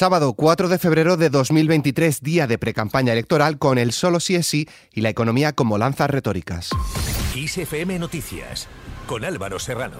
Sábado 4 de febrero de 2023, día de precampaña electoral con el solo sí es sí y la economía como lanzas retóricas. Noticias con Álvaro Serrano.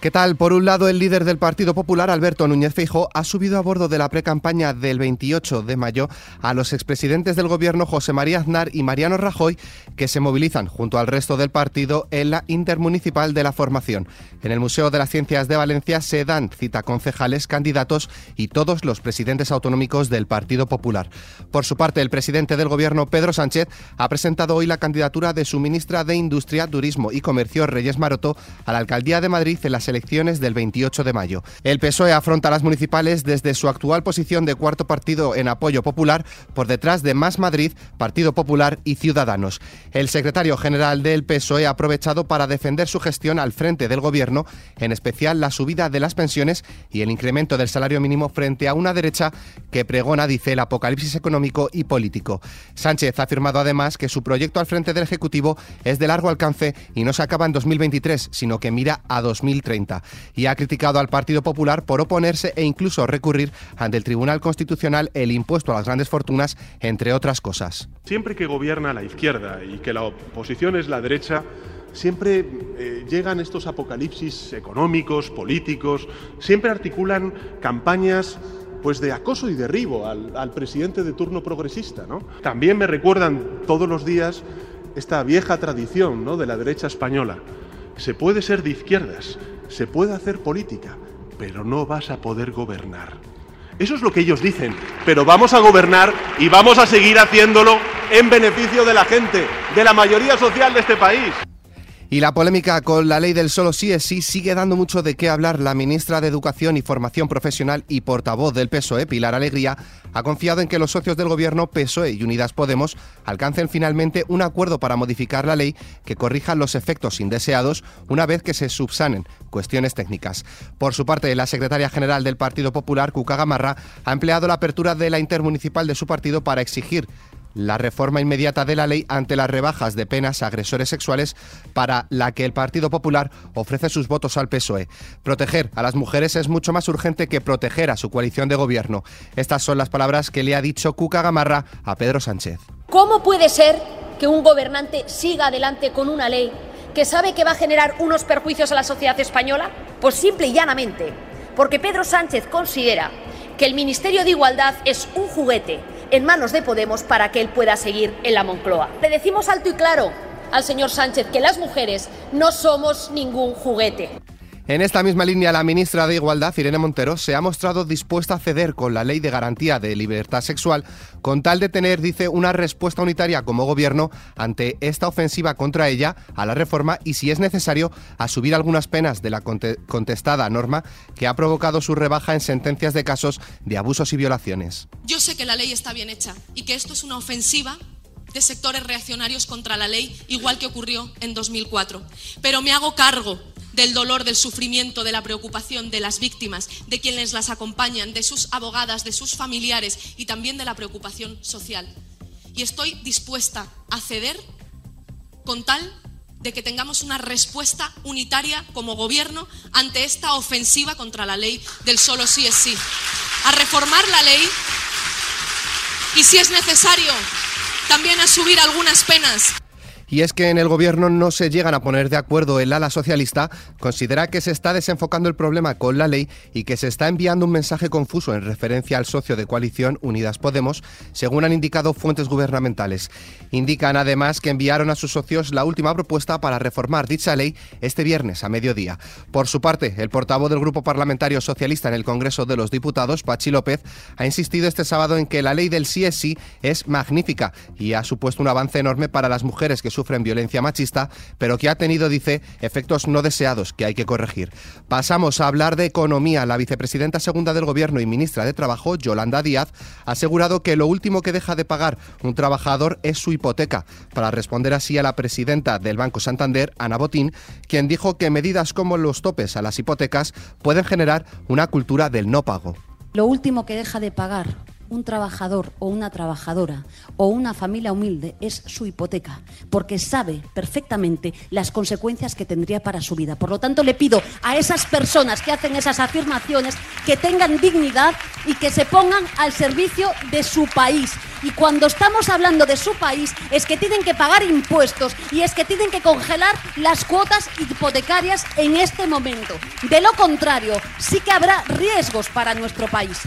¿Qué tal? Por un lado, el líder del Partido Popular, Alberto Núñez Feijóo, ha subido a bordo de la precampaña del 28 de mayo a los expresidentes del gobierno José María Aznar y Mariano Rajoy, que se movilizan junto al resto del partido en la intermunicipal de la formación. En el Museo de las Ciencias de Valencia se dan cita concejales, candidatos y todos los presidentes autonómicos del Partido Popular. Por su parte, el presidente del gobierno, Pedro Sánchez, ha presentado hoy la candidatura de su ministra de Industria, Turismo y Comercio, Reyes Maroto, a la alcaldía de Madrid en las elecciones del 28 de mayo. El PSOE afronta las municipales desde su actual posición de cuarto partido en apoyo popular por detrás de Más Madrid, Partido Popular y Ciudadanos. El secretario general del PSOE ha aprovechado para defender su gestión al frente del gobierno, en especial la subida de las pensiones y el incremento del salario mínimo frente a una derecha que pregona, dice, el apocalipsis económico y político. Sánchez ha afirmado además que su proyecto al frente del Ejecutivo es de largo alcance y no se acaba en 2023, sino que mira a 2030 y ha criticado al Partido Popular por oponerse e incluso recurrir ante el Tribunal Constitucional el impuesto a las grandes fortunas, entre otras cosas. Siempre que gobierna la izquierda y que la oposición es la derecha, siempre eh, llegan estos apocalipsis económicos, políticos, siempre articulan campañas pues de acoso y derribo al, presidente de turno progresista. También me recuerdan todos los días esta vieja tradición ¿no? de la derecha española. Se puede ser de izquierdas, se puede hacer política, pero no vas a poder gobernar. Eso es lo que ellos dicen, pero vamos a gobernar y vamos a seguir haciéndolo en beneficio de la gente, de la mayoría social de este país. Y la polémica con la ley del solo sí es sí sigue dando mucho de qué hablar. La ministra de Educación y Formación Profesional y portavoz del PSOE, Pilar Alegría, ha confiado en que los socios del gobierno PSOE y Unidas Podemos alcancen finalmente un acuerdo para modificar la ley que corrija los efectos indeseados una vez que se subsanen cuestiones técnicas. Por su parte, la secretaria general del Partido Popular, Cuca Gamarra, ha empleado la apertura de la intermunicipal de su partido para exigir la reforma inmediata de la ley ante las rebajas de penas a agresores sexuales para la que el Partido Popular ofrece sus votos al PSOE. Proteger a las mujeres es mucho más urgente que proteger a su coalición de gobierno. Estas son las palabras que le ha dicho Cuca Gamarra a Pedro Sánchez. ¿Cómo puede ser que un gobernante siga adelante con una ley que sabe que va a generar unos perjuicios a la sociedad española? Pues simple y llanamente, porque Pedro Sánchez considera que el Ministerio de Igualdad es un juguete en manos de Podemos para que él pueda seguir en la Moncloa. Le decimos alto y claro al señor Sánchez que las mujeres no somos ningún juguete. En esta misma línea, la ministra de Igualdad, Irene Montero, se ha mostrado dispuesta a ceder con la ley de garantía de libertad sexual con tal de tener, dice, una respuesta unitaria como gobierno ante esta ofensiva contra ella, a la reforma y, si es necesario, a subir algunas penas de la contestada norma que ha provocado su rebaja en sentencias de casos de abusos y violaciones. Yo sé que la ley está bien hecha y que esto es una ofensiva de sectores reaccionarios contra la ley, igual que ocurrió en 2004. Pero me hago cargo del dolor, del sufrimiento, de la preocupación de las víctimas, de quienes las acompañan, de sus abogadas, de sus familiares y también de la preocupación social. Y estoy dispuesta a ceder con tal de que tengamos una respuesta unitaria como gobierno ante esta ofensiva contra la ley del solo sí es sí. A reformar la ley y si es necesario también a subir algunas penas. Y es que en el gobierno no se llegan a poner de acuerdo. El ala socialista considera que se está desenfocando el problema con la ley y que se está enviando un mensaje confuso en referencia al socio de coalición Unidas Podemos, según han indicado fuentes gubernamentales. Indican además que enviaron a sus socios la última propuesta para reformar dicha ley este viernes a mediodía. Por su parte, el portavoz del Grupo Parlamentario Socialista en el Congreso de los Diputados, Pachi López, ha insistido este sábado en que la ley del sí es sí es magnífica y ha supuesto un avance enorme para las mujeres que sufren violencia machista, pero que ha tenido, dice, efectos no deseados que hay que corregir. Pasamos a hablar de economía. La vicepresidenta segunda del Gobierno y ministra de Trabajo, Yolanda Díaz, ha asegurado que lo último que deja de pagar un trabajador es su hipoteca, para responder así a la presidenta del Banco Santander, Ana Botín, quien dijo que medidas como los topes a las hipotecas pueden generar una cultura del no pago. Lo último que deja de pagar un trabajador o una trabajadora o una familia humilde es su hipoteca, porque sabe perfectamente las consecuencias que tendría para su vida. Por lo tanto, le pido a esas personas que hacen esas afirmaciones que tengan dignidad y que se pongan al servicio de su país. Y cuando estamos hablando de su país, es que tienen que pagar impuestos y es que tienen que congelar las cuotas hipotecarias en este momento. De lo contrario, sí que habrá riesgos para nuestro país.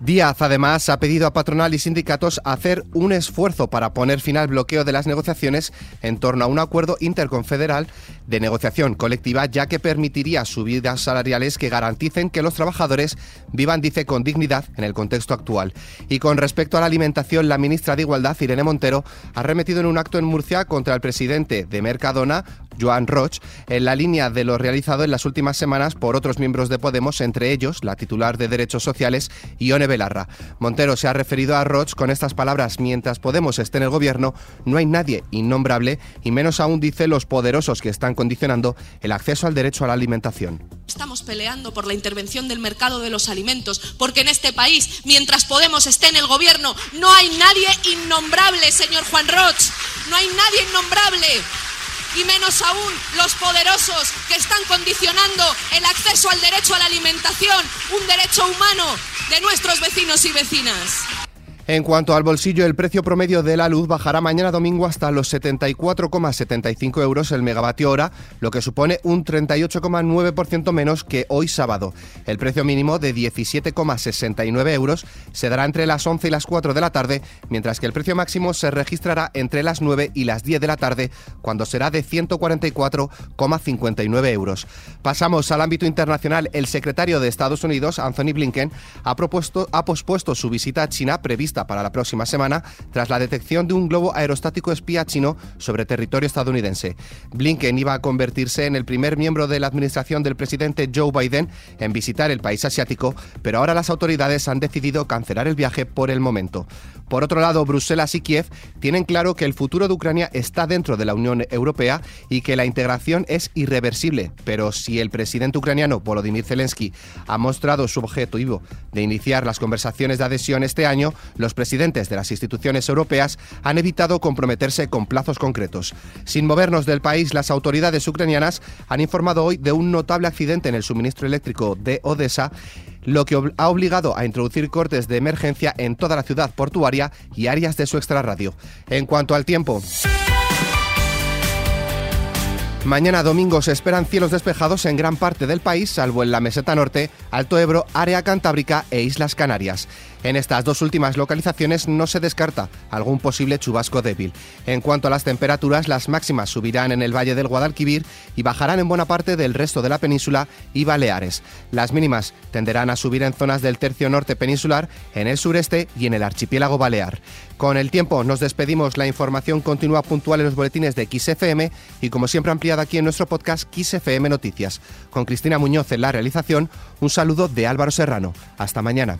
Díaz, además, ha pedido a patronal y sindicatos hacer un esfuerzo para poner fin al bloqueo de las negociaciones en torno a un acuerdo interconfederal de negociación colectiva, ya que permitiría subidas salariales que garanticen que los trabajadores vivan, dice, con dignidad en el contexto actual. Y con respecto a la alimentación, la ministra de Igualdad, Irene Montero, ha remetido en un acto en Murcia contra el presidente de Mercadona, Joan Roch, en la línea de lo realizado en las últimas semanas por otros miembros de Podemos, entre ellos la titular de Derechos Sociales, Ione Belarra. Montero se ha referido a Roch con estas palabras: mientras Podemos esté en el gobierno, no hay nadie innombrable y menos aún dice los poderosos que están condicionando el acceso al derecho a la alimentación. Estamos peleando por la intervención del mercado de los alimentos, porque en este país, mientras Podemos esté en el gobierno, no hay nadie innombrable, señor Juan Roch. No hay nadie innombrable y menos aún los poderosos que están condicionando el acceso al derecho a la alimentación, un derecho humano de nuestros vecinos y vecinas. En cuanto al bolsillo, el precio promedio de la luz bajará mañana domingo hasta los 74,75 euros el megavatio hora, lo que supone un 38,9% menos que hoy sábado. El precio mínimo de 17,69 euros se dará entre las 11 y las 4 de la tarde, mientras que el precio máximo se registrará entre las 9 y las 10 de la tarde, cuando será de 144,59 euros. Pasamos al ámbito internacional. El secretario de Estados Unidos, Anthony Blinken, ha, propuesto, ha pospuesto su visita a China prevista para la próxima semana tras la detección de un globo aerostático espía chino sobre territorio estadounidense. Blinken iba a convertirse en el primer miembro de la administración del presidente Joe Biden en visitar el país asiático, pero ahora las autoridades han decidido cancelar el viaje por el momento. Por otro lado, Bruselas y Kiev tienen claro que el futuro de Ucrania está dentro de la Unión Europea y que la integración es irreversible, pero si el presidente ucraniano Volodymyr Zelensky ha mostrado su objetivo de iniciar las conversaciones de adhesión este año, los presidentes de las instituciones europeas han evitado comprometerse con plazos concretos. Sin movernos del país, las autoridades ucranianas han informado hoy de un notable accidente en el suministro eléctrico de Odessa lo que ha obligado a introducir cortes de emergencia en toda la ciudad portuaria y áreas de su extrarradio. En cuanto al tiempo. Mañana domingo se esperan cielos despejados en gran parte del país, salvo en la meseta norte, Alto Ebro, área cantábrica e Islas Canarias. En estas dos últimas localizaciones no se descarta algún posible chubasco débil. En cuanto a las temperaturas, las máximas subirán en el Valle del Guadalquivir y bajarán en buena parte del resto de la península y Baleares. Las mínimas tenderán a subir en zonas del tercio norte peninsular, en el sureste y en el archipiélago balear. Con el tiempo nos despedimos. La información continúa puntual en los boletines de XFM y como siempre ampliada aquí en nuestro podcast XFM Noticias. Con Cristina Muñoz en la realización, un saludo de Álvaro Serrano. Hasta mañana.